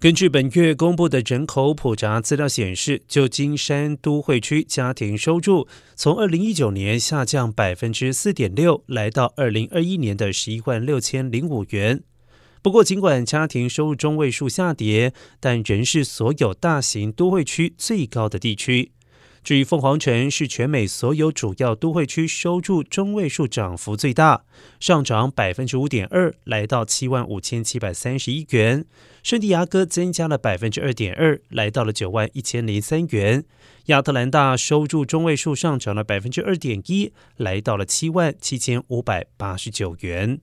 根据本月公布的人口普查资料显示，旧金山都会区家庭收入从二零一九年下降百分之四点六，来到二零二一年的十一万六千零五元。不过，尽管家庭收入中位数下跌，但仍是所有大型都会区最高的地区。至于凤凰城是全美所有主要都会区收入中位数涨幅最大，上涨百分之五点二，来到七万五千七百三十一元。圣地亚哥增加了百分之二点二，来到了九万一千零三元。亚特兰大收入中位数上涨了百分之二点一，来到了七万七千五百八十九元。